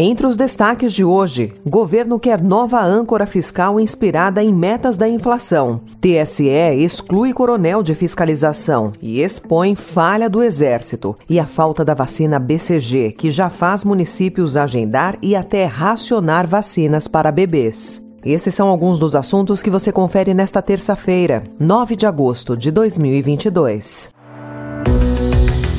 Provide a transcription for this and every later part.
Entre os destaques de hoje, governo quer nova âncora fiscal inspirada em metas da inflação. TSE exclui coronel de fiscalização e expõe falha do Exército. E a falta da vacina BCG, que já faz municípios agendar e até racionar vacinas para bebês. Esses são alguns dos assuntos que você confere nesta terça-feira, 9 de agosto de 2022.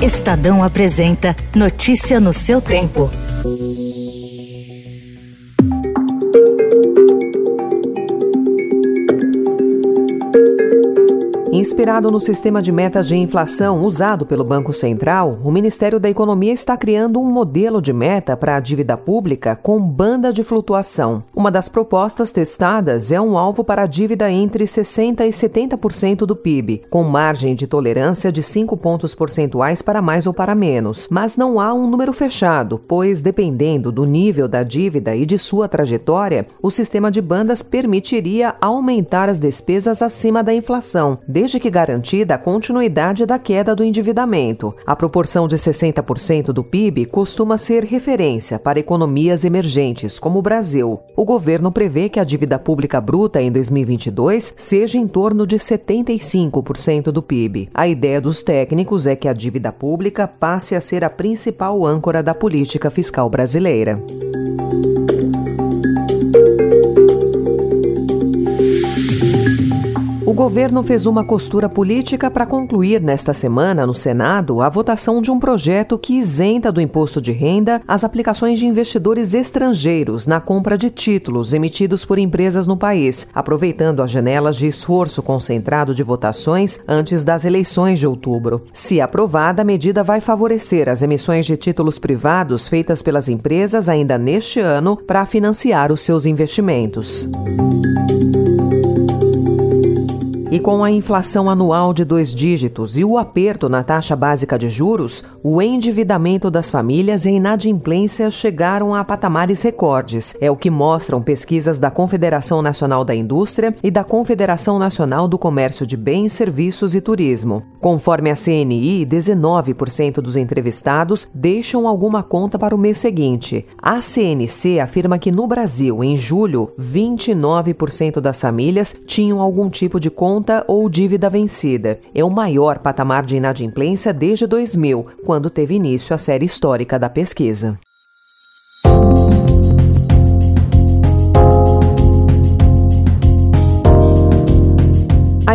Estadão apresenta Notícia no seu tempo. Thank you. Inspirado no sistema de metas de inflação usado pelo Banco Central, o Ministério da Economia está criando um modelo de meta para a dívida pública com banda de flutuação. Uma das propostas testadas é um alvo para a dívida entre 60% e 70% do PIB, com margem de tolerância de 5 pontos percentuais para mais ou para menos. Mas não há um número fechado, pois, dependendo do nível da dívida e de sua trajetória, o sistema de bandas permitiria aumentar as despesas acima da inflação desde que garantida a continuidade da queda do endividamento. A proporção de 60% do PIB costuma ser referência para economias emergentes, como o Brasil. O governo prevê que a dívida pública bruta em 2022 seja em torno de 75% do PIB. A ideia dos técnicos é que a dívida pública passe a ser a principal âncora da política fiscal brasileira. Governo fez uma costura política para concluir nesta semana, no Senado, a votação de um projeto que isenta do imposto de renda as aplicações de investidores estrangeiros na compra de títulos emitidos por empresas no país, aproveitando as janelas de esforço concentrado de votações antes das eleições de outubro. Se aprovada, a medida vai favorecer as emissões de títulos privados feitas pelas empresas ainda neste ano para financiar os seus investimentos. E com a inflação anual de dois dígitos e o aperto na taxa básica de juros, o endividamento das famílias e inadimplência chegaram a patamares recordes. É o que mostram pesquisas da Confederação Nacional da Indústria e da Confederação Nacional do Comércio de Bens, Serviços e Turismo. Conforme a CNI, 19% dos entrevistados deixam alguma conta para o mês seguinte. A CNC afirma que no Brasil, em julho, 29% das famílias tinham algum tipo de conta conta ou dívida vencida. É o maior patamar de inadimplência desde 2000, quando teve início a série histórica da pesquisa.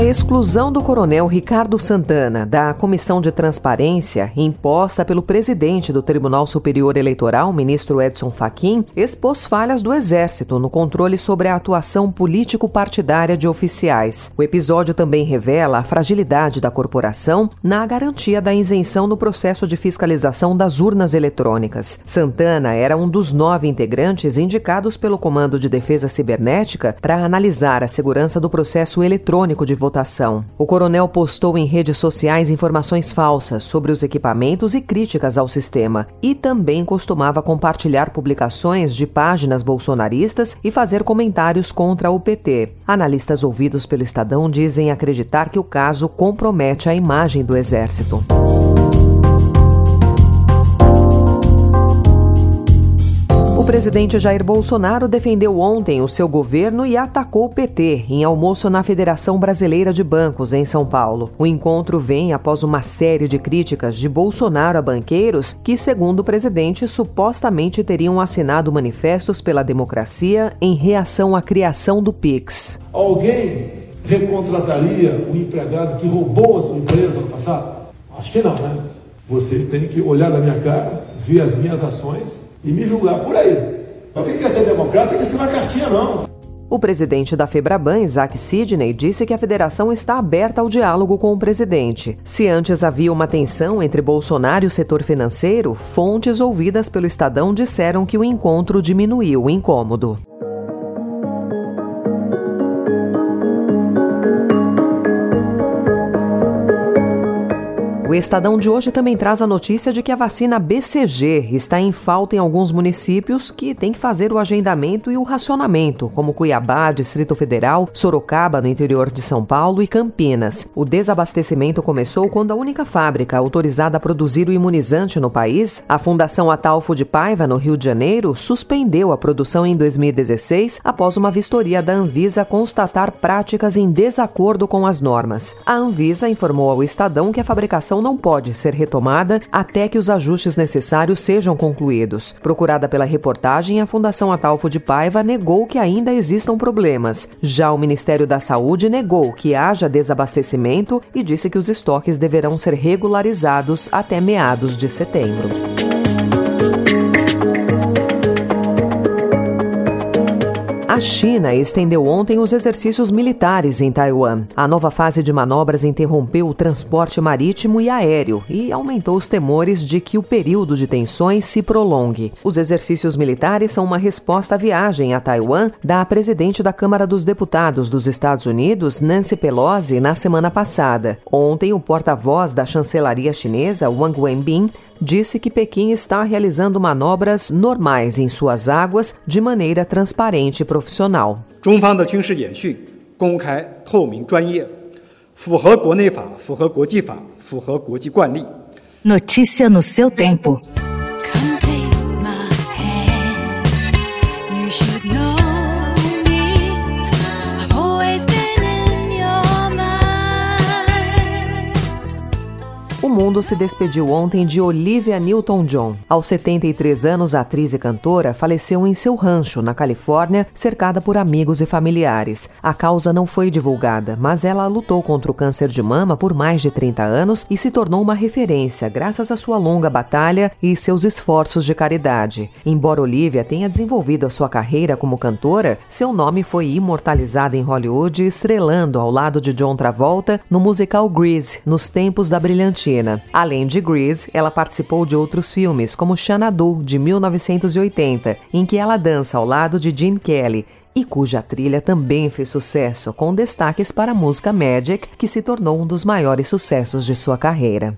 A exclusão do coronel Ricardo Santana da Comissão de Transparência, imposta pelo presidente do Tribunal Superior Eleitoral, ministro Edson Fachin, expôs falhas do Exército no controle sobre a atuação político-partidária de oficiais. O episódio também revela a fragilidade da corporação na garantia da isenção no processo de fiscalização das urnas eletrônicas. Santana era um dos nove integrantes indicados pelo Comando de Defesa Cibernética para analisar a segurança do processo eletrônico de votação votação. O coronel postou em redes sociais informações falsas sobre os equipamentos e críticas ao sistema, e também costumava compartilhar publicações de páginas bolsonaristas e fazer comentários contra o PT. Analistas ouvidos pelo Estadão dizem acreditar que o caso compromete a imagem do Exército. Presidente Jair Bolsonaro defendeu ontem o seu governo e atacou o PT em almoço na Federação Brasileira de Bancos, em São Paulo. O encontro vem após uma série de críticas de Bolsonaro a banqueiros que, segundo o presidente, supostamente teriam assinado manifestos pela democracia em reação à criação do PIX. Alguém recontrataria o empregado que roubou a sua empresa no passado? Acho que não, né? Vocês têm que olhar na minha cara, ver as minhas ações e me julgar por aí. Então quem quer ser democrata tem que assinar cartinha, não. O presidente da Febraban, Isaac Sidney, disse que a federação está aberta ao diálogo com o presidente. Se antes havia uma tensão entre Bolsonaro e o setor financeiro, fontes ouvidas pelo Estadão disseram que o encontro diminuiu o incômodo. O Estadão de hoje também traz a notícia de que a vacina BCG está em falta em alguns municípios que têm que fazer o agendamento e o racionamento, como Cuiabá, Distrito Federal, Sorocaba, no interior de São Paulo e Campinas. O desabastecimento começou quando a única fábrica autorizada a produzir o imunizante no país, a Fundação Atalfo de Paiva, no Rio de Janeiro, suspendeu a produção em 2016 após uma vistoria da Anvisa constatar práticas em desacordo com as normas. A Anvisa informou ao Estadão que a fabricação não pode ser retomada até que os ajustes necessários sejam concluídos. Procurada pela reportagem, a Fundação Atalfo de Paiva negou que ainda existam problemas. Já o Ministério da Saúde negou que haja desabastecimento e disse que os estoques deverão ser regularizados até meados de setembro. A China estendeu ontem os exercícios militares em Taiwan. A nova fase de manobras interrompeu o transporte marítimo e aéreo e aumentou os temores de que o período de tensões se prolongue. Os exercícios militares são uma resposta à viagem a Taiwan da presidente da Câmara dos Deputados dos Estados Unidos, Nancy Pelosi, na semana passada. Ontem, o porta-voz da chancelaria chinesa, Wang Wenbin, disse que Pequim está realizando manobras normais em suas águas de maneira transparente e profissional. 中方的军事演训公开、透明、专业，符合国内法、符合国际法、符合国际惯例。Notícia no seu tempo. Mundo se despediu ontem de Olivia Newton-John. Aos 73 anos, a atriz e cantora faleceu em seu rancho, na Califórnia, cercada por amigos e familiares. A causa não foi divulgada, mas ela lutou contra o câncer de mama por mais de 30 anos e se tornou uma referência graças à sua longa batalha e seus esforços de caridade. Embora Olivia tenha desenvolvido a sua carreira como cantora, seu nome foi imortalizado em Hollywood, estrelando ao lado de John Travolta no musical Grease, nos tempos da brilhantina. Além de Grease, ela participou de outros filmes, como Xanadu, de 1980, em que ela dança ao lado de Gene Kelly, e cuja trilha também fez sucesso, com destaques para a música Magic, que se tornou um dos maiores sucessos de sua carreira.